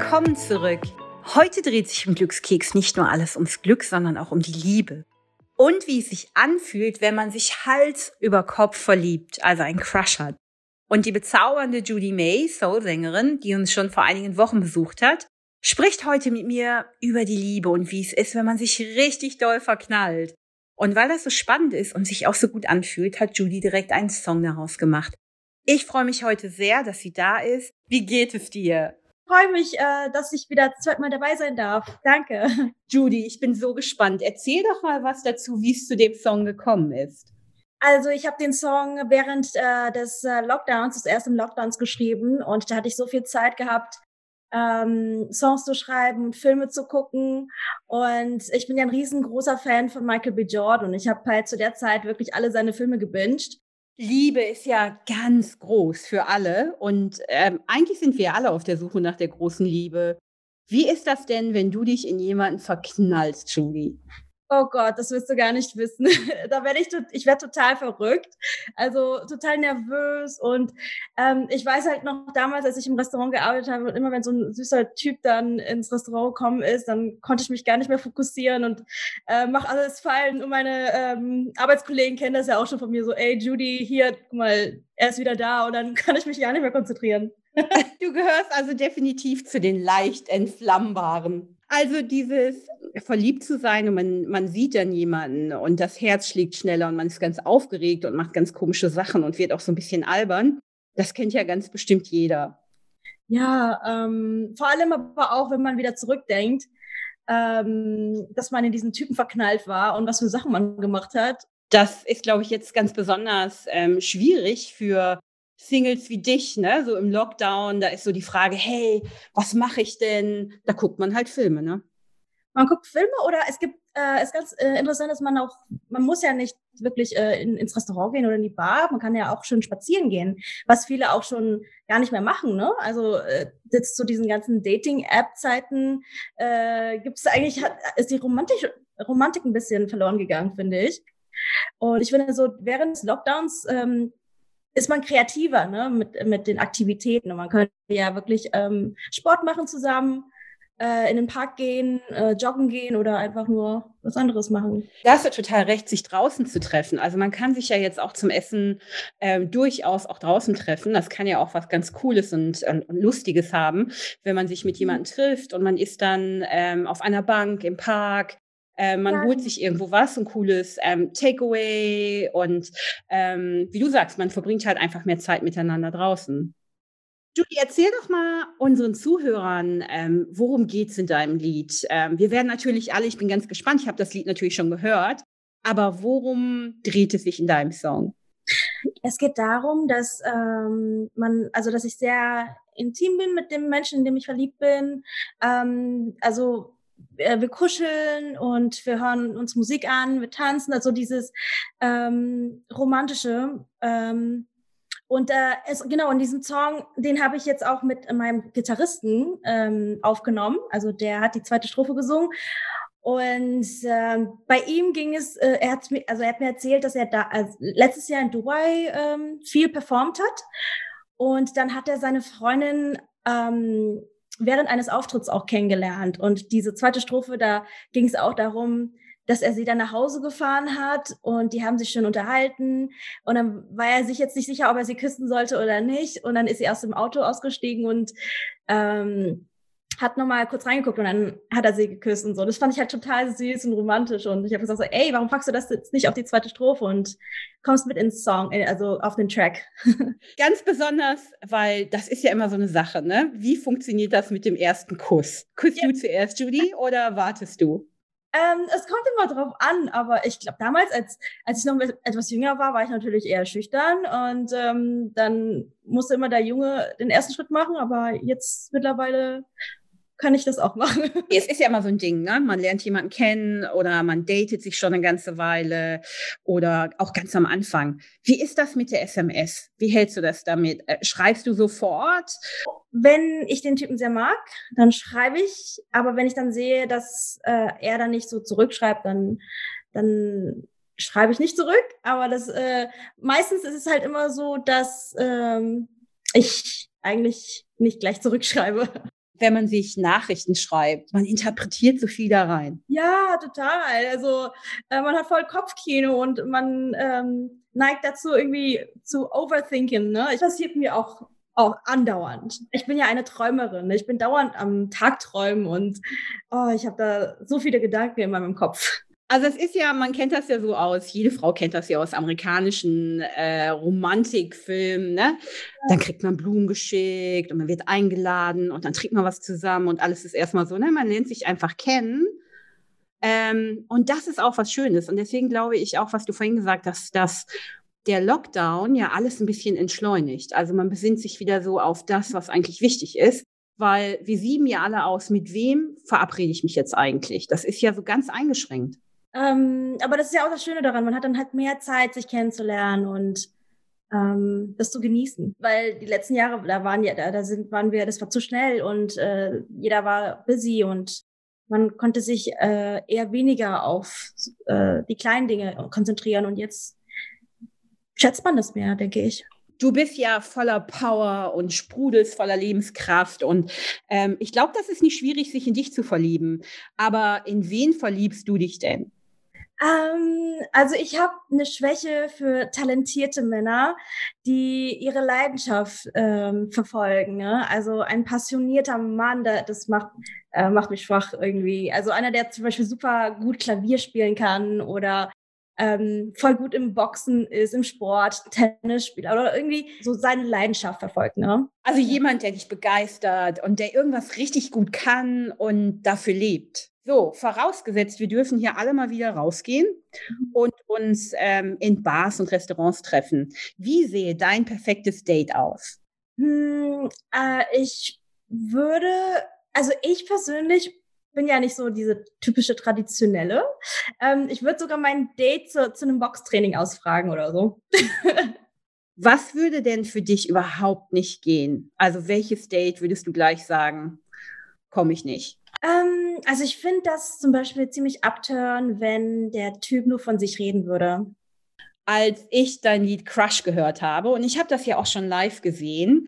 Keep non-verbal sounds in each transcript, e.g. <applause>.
Willkommen zurück. Heute dreht sich im Glückskeks nicht nur alles ums Glück, sondern auch um die Liebe. Und wie es sich anfühlt, wenn man sich Hals über Kopf verliebt, also einen Crush hat. Und die bezaubernde Judy May, Soul-Sängerin, die uns schon vor einigen Wochen besucht hat, spricht heute mit mir über die Liebe und wie es ist, wenn man sich richtig doll verknallt. Und weil das so spannend ist und sich auch so gut anfühlt, hat Judy direkt einen Song daraus gemacht. Ich freue mich heute sehr, dass sie da ist. Wie geht es dir? Freue mich, äh, dass ich wieder zweimal dabei sein darf. Danke. <laughs> Judy, ich bin so gespannt. Erzähl doch mal was dazu, wie es zu dem Song gekommen ist. Also ich habe den Song während äh, des äh, Lockdowns, des ersten Lockdowns geschrieben und da hatte ich so viel Zeit gehabt, ähm, Songs zu schreiben und Filme zu gucken. Und ich bin ja ein riesengroßer Fan von Michael B. Jordan und ich habe halt zu der Zeit wirklich alle seine Filme gebinged. Liebe ist ja ganz groß für alle und ähm, eigentlich sind wir alle auf der Suche nach der großen Liebe. Wie ist das denn, wenn du dich in jemanden verknallst, Julie? Oh Gott, das wirst du gar nicht wissen. <laughs> da werde ich, ich werde total verrückt, also total nervös und ähm, ich weiß halt noch damals, als ich im Restaurant gearbeitet habe und immer wenn so ein süßer Typ dann ins Restaurant gekommen ist, dann konnte ich mich gar nicht mehr fokussieren und äh, mach alles fallen und meine ähm, Arbeitskollegen kennen das ja auch schon von mir so, ey Judy, hier, guck mal, er ist wieder da und dann <laughs> kann ich mich gar nicht mehr konzentrieren. du gehörst also definitiv zu den leicht entflammbaren. Also dieses verliebt zu sein und man, man sieht dann jemanden und das Herz schlägt schneller und man ist ganz aufgeregt und macht ganz komische Sachen und wird auch so ein bisschen albern. Das kennt ja ganz bestimmt jeder. Ja, ähm, vor allem aber auch, wenn man wieder zurückdenkt, ähm, dass man in diesen Typen verknallt war und was für Sachen man gemacht hat. Das ist, glaube ich, jetzt ganz besonders ähm, schwierig für Singles wie dich, ne, so im Lockdown, da ist so die Frage, hey, was mache ich denn? Da guckt man halt Filme, ne? Man guckt Filme oder es gibt, äh, ist ganz äh, interessant, dass man auch, man muss ja nicht wirklich äh, in, ins Restaurant gehen oder in die Bar, man kann ja auch schön spazieren gehen, was viele auch schon gar nicht mehr machen, ne? Also äh, jetzt zu diesen ganzen Dating-App-Zeiten äh, gibt es eigentlich, hat, ist die Romantik, Romantik ein bisschen verloren gegangen, finde ich. Und ich finde so, während des Lockdowns ähm, ist man kreativer ne, mit, mit den Aktivitäten. Und man könnte ja wirklich ähm, Sport machen zusammen, in den Park gehen, äh, joggen gehen oder einfach nur was anderes machen. Da hast du total recht, sich draußen zu treffen. Also man kann sich ja jetzt auch zum Essen ähm, durchaus auch draußen treffen. Das kann ja auch was ganz Cooles und, und, und Lustiges haben, wenn man sich mit mhm. jemandem trifft und man ist dann ähm, auf einer Bank im Park äh, man ja. holt sich irgendwo was, ein cooles ähm, Takeaway und ähm, wie du sagst, man verbringt halt einfach mehr Zeit miteinander draußen. Judy, erzähl doch mal unseren Zuhörern, ähm, worum geht's in deinem Lied? Ähm, wir werden natürlich alle, ich bin ganz gespannt, ich habe das Lied natürlich schon gehört, aber worum dreht es sich in deinem Song? Es geht darum, dass ähm, man, also dass ich sehr intim bin mit dem Menschen, in dem ich verliebt bin. Ähm, also äh, wir kuscheln und wir hören uns Musik an, wir tanzen, also dieses ähm, romantische. Ähm, und äh, es, genau, in diesem Song, den habe ich jetzt auch mit meinem Gitarristen ähm, aufgenommen. Also der hat die zweite Strophe gesungen. Und äh, bei ihm ging es, äh, er hat mir, also er hat mir erzählt, dass er da also letztes Jahr in Dubai ähm, viel performt hat. Und dann hat er seine Freundin ähm, während eines Auftritts auch kennengelernt. Und diese zweite Strophe, da ging es auch darum, dass er sie dann nach Hause gefahren hat und die haben sich schon unterhalten. Und dann war er sich jetzt nicht sicher, ob er sie küssen sollte oder nicht. Und dann ist sie aus dem Auto ausgestiegen und ähm, hat nochmal kurz reingeguckt und dann hat er sie geküsst und so. Das fand ich halt total süß und romantisch. Und ich habe gesagt so, ey, warum packst du das jetzt nicht auf die zweite Strophe und kommst mit ins Song, äh, also auf den Track? <laughs> Ganz besonders, weil das ist ja immer so eine Sache, ne? Wie funktioniert das mit dem ersten Kuss? Küsst ja. du zuerst, Judy, oder wartest du? Ähm, es kommt immer drauf an, aber ich glaube, damals, als, als ich noch etwas jünger war, war ich natürlich eher schüchtern und ähm, dann musste immer der Junge den ersten Schritt machen, aber jetzt mittlerweile kann ich das auch machen. Es ist ja immer so ein Ding, ne? Man lernt jemanden kennen oder man datet sich schon eine ganze Weile oder auch ganz am Anfang. Wie ist das mit der SMS? Wie hältst du das damit? Äh, schreibst du sofort? Wenn ich den Typen sehr mag, dann schreibe ich. Aber wenn ich dann sehe, dass äh, er dann nicht so zurückschreibt, dann, dann schreibe ich nicht zurück. Aber das äh, meistens ist es halt immer so, dass ähm, ich eigentlich nicht gleich zurückschreibe. Wenn man sich Nachrichten schreibt. Man interpretiert so viel da rein. Ja, total. Also äh, man hat voll Kopfkino und man ähm, neigt dazu irgendwie zu overthinken. Ne? Das passiert mir auch auch andauernd. Ich bin ja eine Träumerin. Ich bin dauernd am Tag träumen und oh, ich habe da so viele Gedanken in meinem Kopf. Also es ist ja, man kennt das ja so aus, jede Frau kennt das ja aus amerikanischen äh, Romantikfilmen, ne? Dann kriegt man Blumen geschickt und man wird eingeladen und dann trinkt man was zusammen und alles ist erstmal so, ne? Man lernt sich einfach kennen. Ähm, und das ist auch was Schönes. Und deswegen glaube ich auch, was du vorhin gesagt hast, dass der Lockdown ja alles ein bisschen entschleunigt. Also man besinnt sich wieder so auf das, was eigentlich wichtig ist weil wir sieben ja alle aus, mit wem verabrede ich mich jetzt eigentlich? Das ist ja so ganz eingeschränkt. Ähm, aber das ist ja auch das Schöne daran. Man hat dann halt mehr Zeit, sich kennenzulernen und ähm, das zu genießen. Weil die letzten Jahre, da waren ja, da, da sind, waren wir, das war zu schnell und äh, jeder war busy und man konnte sich äh, eher weniger auf äh, die kleinen Dinge konzentrieren und jetzt schätzt man das mehr, denke ich du bist ja voller Power und sprudelst voller Lebenskraft. Und ähm, ich glaube, das ist nicht schwierig, sich in dich zu verlieben. Aber in wen verliebst du dich denn? Ähm, also ich habe eine Schwäche für talentierte Männer, die ihre Leidenschaft ähm, verfolgen. Ne? Also ein passionierter Mann, der, das macht, äh, macht mich schwach irgendwie. Also einer, der zum Beispiel super gut Klavier spielen kann oder ähm, voll gut im Boxen ist, im Sport, Tennis spielt oder irgendwie so seine Leidenschaft verfolgt. Ne? Also jemand, der dich begeistert und der irgendwas richtig gut kann und dafür lebt. So, vorausgesetzt, wir dürfen hier alle mal wieder rausgehen und uns ähm, in Bars und Restaurants treffen. Wie sehe dein perfektes Date aus? Hm, äh, ich würde, also ich persönlich bin ja nicht so diese typische traditionelle. Ähm, ich würde sogar mein Date zu, zu einem Boxtraining ausfragen oder so. <laughs> Was würde denn für dich überhaupt nicht gehen? Also welches Date würdest du gleich sagen, komme ich nicht? Ähm, also ich finde das zum Beispiel ziemlich abturn, wenn der Typ nur von sich reden würde. Als ich dein Lied Crush gehört habe, und ich habe das ja auch schon live gesehen,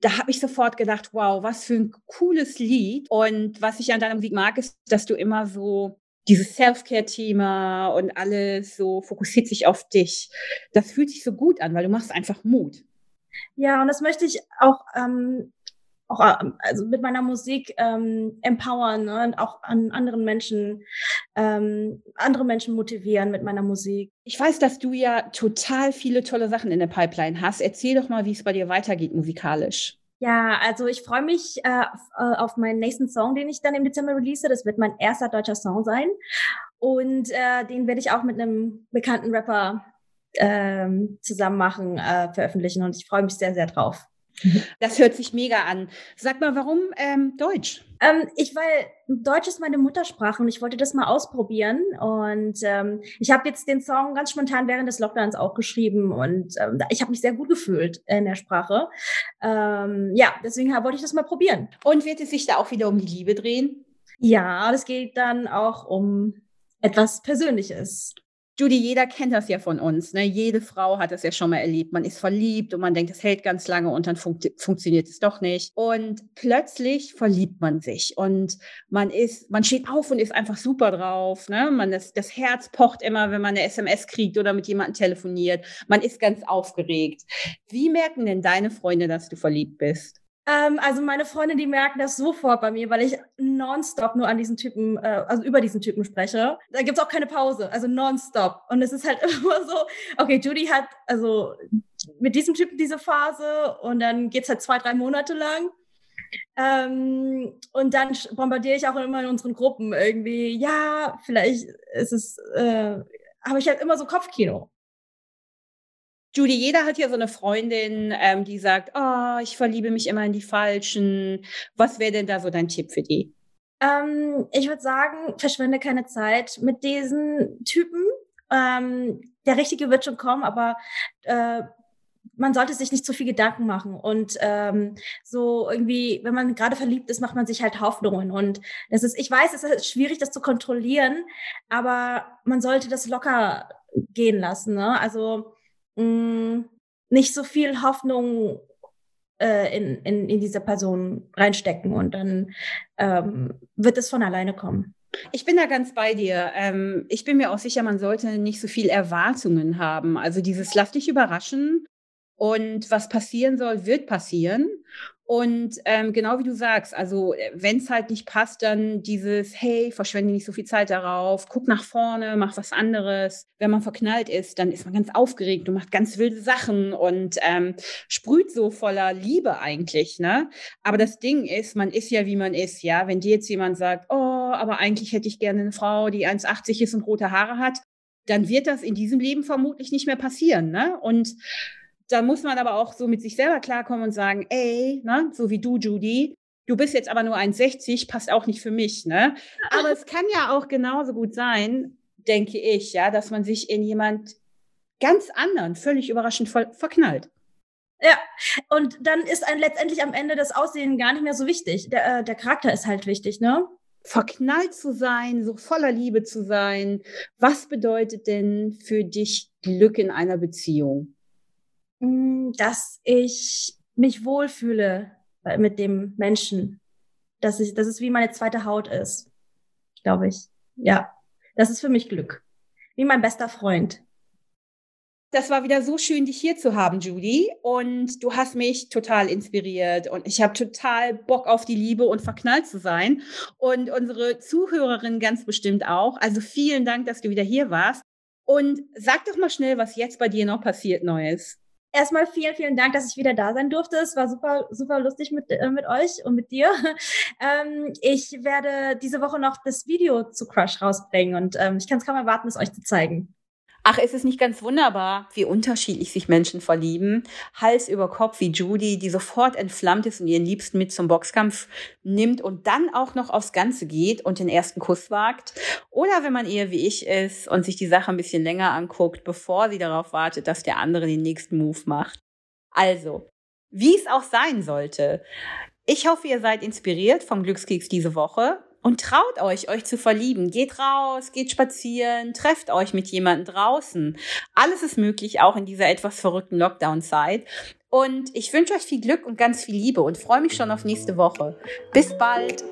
da habe ich sofort gedacht, wow, was für ein cooles Lied. Und was ich an deiner Musik mag, ist, dass du immer so dieses Self-Care-Thema und alles so fokussiert sich auf dich. Das fühlt sich so gut an, weil du machst einfach Mut. Ja, und das möchte ich auch ähm, auch äh, also mit meiner Musik ähm, empowern ne? und auch an anderen Menschen, ähm, andere Menschen motivieren mit meiner Musik. Ich weiß, dass du ja total viele tolle Sachen in der Pipeline hast. Erzähl doch mal, wie es bei dir weitergeht musikalisch. Ja, also ich freue mich äh, auf, äh, auf meinen nächsten Song, den ich dann im Dezember release. Das wird mein erster deutscher Song sein. Und äh, den werde ich auch mit einem bekannten Rapper ähm, zusammen machen, äh, veröffentlichen. Und ich freue mich sehr, sehr drauf. Das hört sich mega an. Sag mal, warum ähm, Deutsch? Ähm, ich, weil Deutsch ist meine Muttersprache und ich wollte das mal ausprobieren. Und ähm, ich habe jetzt den Song ganz spontan während des Lockdowns auch geschrieben und ähm, ich habe mich sehr gut gefühlt in der Sprache. Ähm, ja, deswegen wollte ich das mal probieren. Und wird es sich da auch wieder um die Liebe drehen? Ja, das geht dann auch um etwas Persönliches. Judy, jeder kennt das ja von uns. Ne? Jede Frau hat das ja schon mal erlebt. Man ist verliebt und man denkt, es hält ganz lange und dann fun funktioniert es doch nicht. Und plötzlich verliebt man sich und man ist, man steht auf und ist einfach super drauf. Ne? Man ist, das Herz pocht immer, wenn man eine SMS kriegt oder mit jemandem telefoniert. Man ist ganz aufgeregt. Wie merken denn deine Freunde, dass du verliebt bist? Ähm, also meine Freunde, die merken das sofort bei mir, weil ich nonstop nur an diesen Typen, äh, also über diesen Typen spreche. Da gibt's auch keine Pause, also nonstop. Und es ist halt <laughs> immer so, okay, Judy hat also mit diesem Typen diese Phase und dann geht's halt zwei, drei Monate lang. Ähm, und dann bombardiere ich auch immer in unseren Gruppen irgendwie, ja, vielleicht ist es, äh, habe ich halt immer so Kopfkino. Judy, jeder hat ja so eine Freundin, ähm, die sagt, oh, ich verliebe mich immer in die Falschen. Was wäre denn da so dein Tipp für die? Ähm, ich würde sagen, verschwende keine Zeit mit diesen Typen. Ähm, der Richtige wird schon kommen, aber äh, man sollte sich nicht zu viel Gedanken machen. Und ähm, so irgendwie, wenn man gerade verliebt ist, macht man sich halt Hoffnungen. Und das ist, ich weiß, es ist schwierig, das zu kontrollieren, aber man sollte das locker gehen lassen. Ne? Also mh, mm, nicht so viel Hoffnung äh, in, in, in diese Person reinstecken und dann ähm, wird es von alleine kommen. Ich bin da ganz bei dir. Ähm, ich bin mir auch sicher, man sollte nicht so viel Erwartungen haben. Also dieses lass dich überraschen und was passieren soll, wird passieren. Und ähm, genau wie du sagst, also äh, wenn es halt nicht passt, dann dieses, hey, verschwende nicht so viel Zeit darauf, guck nach vorne, mach was anderes. Wenn man verknallt ist, dann ist man ganz aufgeregt und macht ganz wilde Sachen und ähm, sprüht so voller Liebe eigentlich, ne? Aber das Ding ist, man ist ja, wie man ist, ja. Wenn dir jetzt jemand sagt, oh, aber eigentlich hätte ich gerne eine Frau, die 1,80 ist und rote Haare hat, dann wird das in diesem Leben vermutlich nicht mehr passieren, ne? Und da muss man aber auch so mit sich selber klarkommen und sagen, ey, ne, so wie du, Judy, du bist jetzt aber nur 1,60, passt auch nicht für mich, ne? Aber es kann ja auch genauso gut sein, denke ich, ja, dass man sich in jemand ganz anderen, völlig überraschend verknallt. Ja, und dann ist ein letztendlich am Ende das Aussehen gar nicht mehr so wichtig. Der, äh, der Charakter ist halt wichtig, ne? Verknallt zu sein, so voller Liebe zu sein. Was bedeutet denn für dich Glück in einer Beziehung? Mm, dass ich mich wohlfühle mit dem Menschen. Dass, ich, dass es wie meine zweite Haut ist, glaube ich. Ja, das ist für mich Glück. Wie mein bester Freund. Das war wieder so schön, dich hier zu haben, Judy. Und du hast mich total inspiriert. Und ich habe total Bock auf die Liebe und verknallt zu sein. Und unsere Zuhörerin ganz bestimmt auch. Also vielen Dank, dass du wieder hier warst. Und sag doch mal schnell, was jetzt bei dir noch passiert Neues erstmal vielen, vielen Dank, dass ich wieder da sein durfte. Es war super, super lustig mit, äh, mit euch und mit dir. <laughs> Ähm, ich werde diese Woche noch das Video zu Crush rausbringen und ähm, ich kann es kaum erwarten, es euch zu zeigen. Ach, ist es nicht ganz wunderbar, wie unterschiedlich sich Menschen verlieben? Hals über Kopf wie Judy, die sofort entflammt ist und ihren Liebsten mit zum Boxkampf nimmt und dann auch noch aufs Ganze geht und den ersten Kuss wagt. Oder wenn man eher wie ich ist und sich die Sache ein bisschen länger anguckt, bevor sie darauf wartet, dass der andere den nächsten Move macht. Also, wie es auch sein sollte. Ich hoffe, ihr seid inspiriert vom Glückskeks diese Woche und traut euch, euch zu verlieben. Geht raus, geht spazieren, trefft euch mit jemandem draußen. Alles ist möglich, auch in dieser etwas verrückten Lockdown-Zeit. Und ich wünsche euch viel Glück und ganz viel Liebe und freue mich schon auf nächste Woche. Bis bald!